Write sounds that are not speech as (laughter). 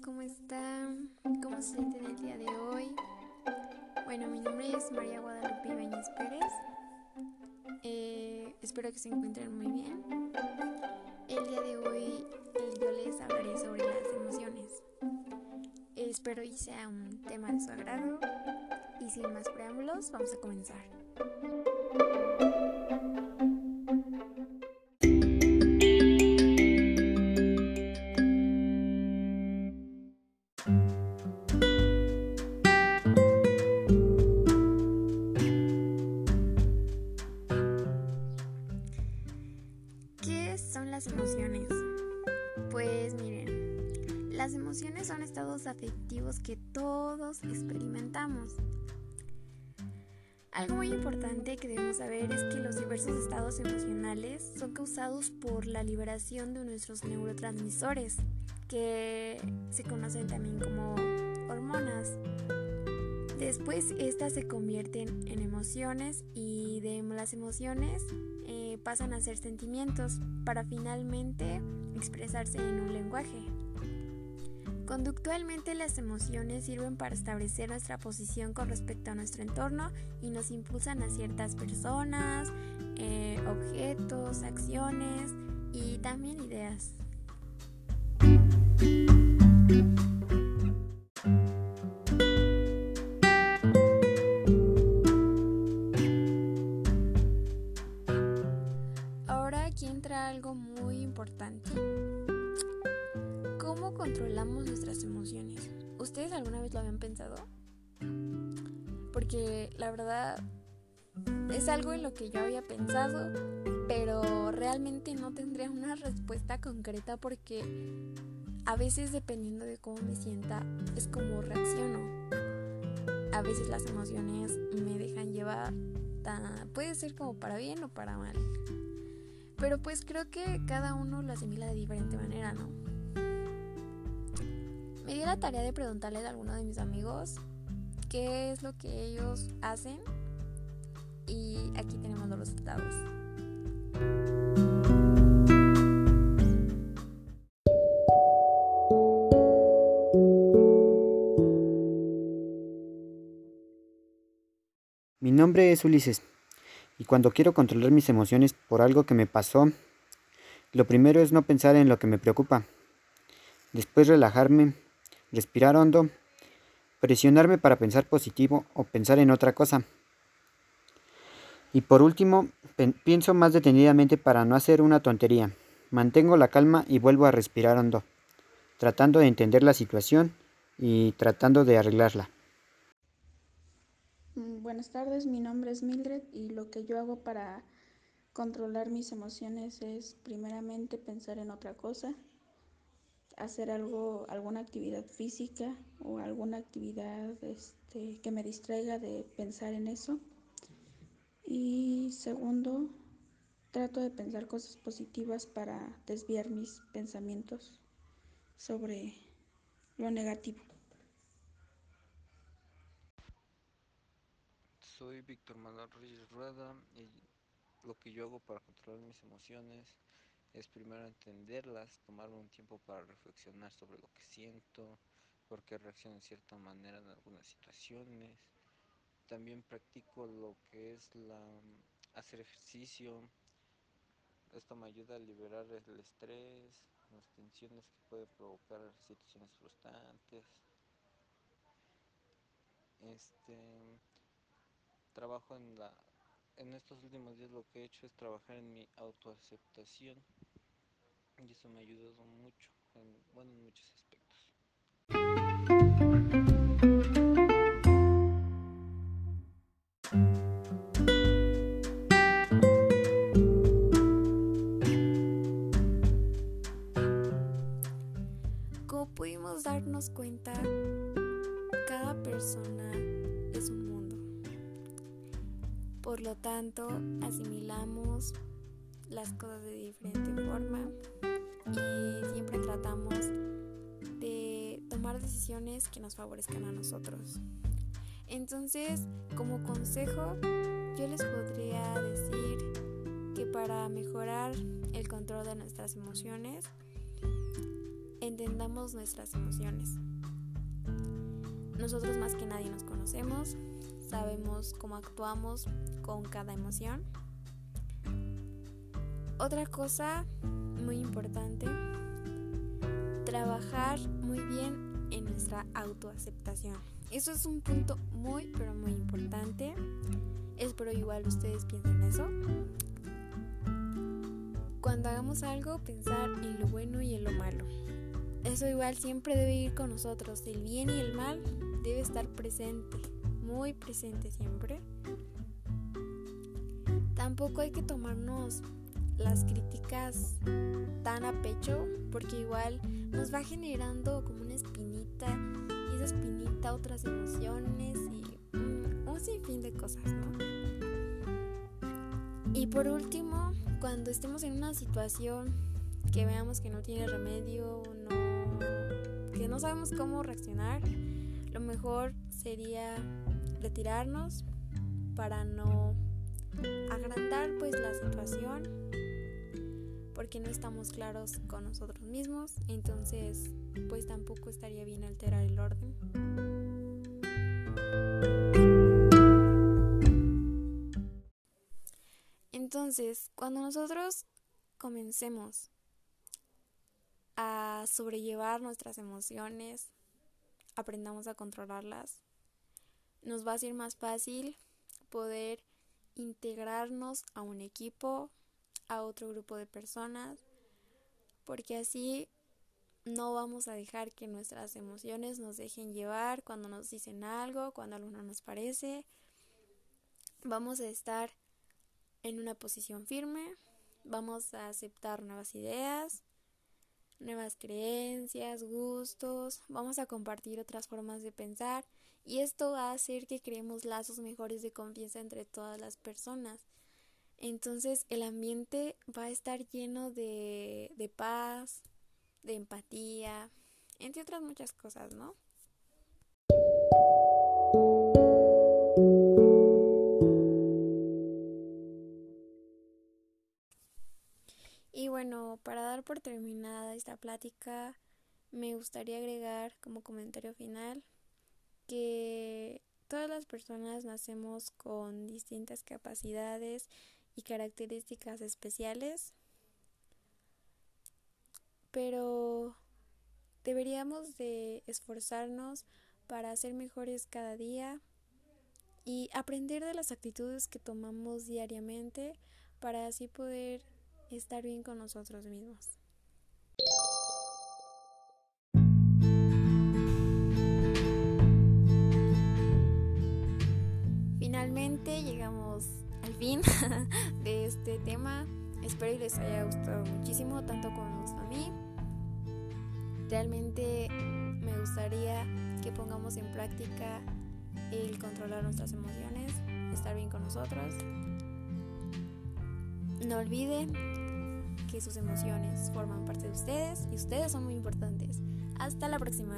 ¿cómo están? ¿Cómo se sienten el día de hoy? Bueno, mi nombre es María Guadalupe Ibáñez Pérez. Eh, espero que se encuentren muy bien. El día de hoy eh, yo les hablaré sobre las emociones. espero y sea un tema de su agrado. Y sin más preámbulos, vamos a comenzar. Son las emociones? Pues miren, las emociones son estados afectivos que todos experimentamos. Algo muy importante que debemos saber es que los diversos estados emocionales son causados por la liberación de nuestros neurotransmisores, que se conocen también como hormonas. Después estas se convierten en emociones y de las emociones pasan a ser sentimientos para finalmente expresarse en un lenguaje. Conductualmente las emociones sirven para establecer nuestra posición con respecto a nuestro entorno y nos impulsan a ciertas personas, eh, objetos, acciones y también ideas. Nuestras emociones? ¿Ustedes alguna vez lo habían pensado? Porque la verdad es algo en lo que yo había pensado, pero realmente no tendría una respuesta concreta porque a veces dependiendo de cómo me sienta es como reacciono. A veces las emociones me dejan llevar, puede ser como para bien o para mal. Pero pues creo que cada uno lo asimila de diferente manera, ¿no? Me di la tarea de preguntarle a alguno de mis amigos qué es lo que ellos hacen y aquí tenemos los resultados. Mi nombre es Ulises. Y cuando quiero controlar mis emociones por algo que me pasó, lo primero es no pensar en lo que me preocupa. Después relajarme, respirar hondo, presionarme para pensar positivo o pensar en otra cosa. Y por último, pienso más detenidamente para no hacer una tontería. Mantengo la calma y vuelvo a respirar hondo, tratando de entender la situación y tratando de arreglarla. Mm, buenas tardes, mi nombre es Mildred y lo que yo hago para controlar mis emociones es primeramente pensar en otra cosa, hacer algo, alguna actividad física o alguna actividad este, que me distraiga de pensar en eso. Y segundo, trato de pensar cosas positivas para desviar mis pensamientos sobre lo negativo. Soy Víctor Manuel Rueda y lo que yo hago para controlar mis emociones es primero entenderlas, tomarme un tiempo para reflexionar sobre lo que siento, por qué reacciono de cierta manera en algunas situaciones. También practico lo que es la hacer ejercicio. Esto me ayuda a liberar el estrés, las tensiones que puede provocar situaciones frustrantes. Este trabajo en la en estos últimos días lo que he hecho es trabajar en mi autoaceptación y eso me ha ayudado mucho en, bueno, en muchos aspectos. Como pudimos darnos cuenta, cada persona por lo tanto, asimilamos las cosas de diferente forma y siempre tratamos de tomar decisiones que nos favorezcan a nosotros. Entonces, como consejo, yo les podría decir que para mejorar el control de nuestras emociones, entendamos nuestras emociones. Nosotros más que nadie nos conocemos, sabemos cómo actuamos con cada emoción. Otra cosa muy importante, trabajar muy bien en nuestra autoaceptación. Eso es un punto muy, pero muy importante. Espero igual ustedes piensen eso. Cuando hagamos algo, pensar en lo bueno y en lo malo. Eso igual siempre debe ir con nosotros. El bien y el mal debe estar presente, muy presente siempre. Tampoco hay que tomarnos las críticas tan a pecho porque igual nos va generando como una espinita y esa espinita otras emociones y un, un sinfín de cosas, ¿no? Y por último, cuando estemos en una situación que veamos que no tiene remedio, no, que no sabemos cómo reaccionar, lo mejor sería retirarnos para no agrandar pues la situación porque no estamos claros con nosotros mismos entonces pues tampoco estaría bien alterar el orden. Entonces cuando nosotros comencemos a sobrellevar nuestras emociones aprendamos a controlarlas, nos va a ser más fácil poder integrarnos a un equipo, a otro grupo de personas, porque así no vamos a dejar que nuestras emociones nos dejen llevar cuando nos dicen algo, cuando algo no nos parece. Vamos a estar en una posición firme, vamos a aceptar nuevas ideas, nuevas creencias, gustos, vamos a compartir otras formas de pensar y esto va a hacer que creemos lazos mejores de confianza entre todas las personas. Entonces el ambiente va a estar lleno de, de paz, de empatía, entre otras muchas cosas, ¿no? Y bueno, para dar por terminada esta plática, me gustaría agregar como comentario final que todas las personas nacemos con distintas capacidades y características especiales, pero deberíamos de esforzarnos para ser mejores cada día y aprender de las actitudes que tomamos diariamente para así poder estar bien con nosotros mismos. Llegamos al fin (laughs) de este tema. Espero que les haya gustado muchísimo, tanto como a mí. Realmente me gustaría que pongamos en práctica el controlar nuestras emociones, estar bien con nosotros. No olviden que sus emociones forman parte de ustedes y ustedes son muy importantes. Hasta la próxima.